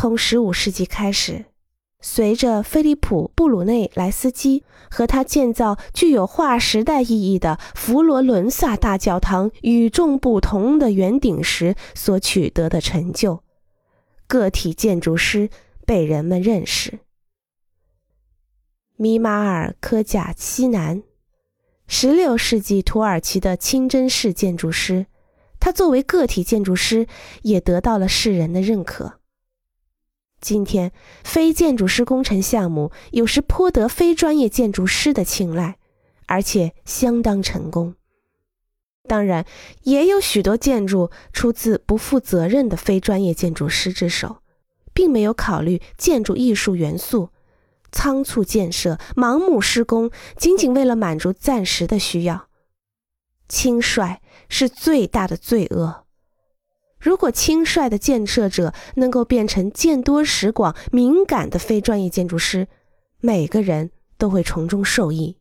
从15世纪开始，随着菲利普·布鲁内莱斯基和他建造具有划时代意义的佛罗伦萨大教堂与众不同的圆顶时所取得的成就，个体建筑师被人们认识。米马尔科贾西南，16世纪土耳其的清真寺建筑师，他作为个体建筑师也得到了世人的认可。今天，非建筑师工程项目有时颇得非专业建筑师的青睐，而且相当成功。当然，也有许多建筑出自不负责任的非专业建筑师之手，并没有考虑建筑艺术元素，仓促建设、盲目施工，仅仅为了满足暂时的需要。轻率是最大的罪恶。如果轻率的建设者能够变成见多识广、敏感的非专业建筑师，每个人都会从中受益。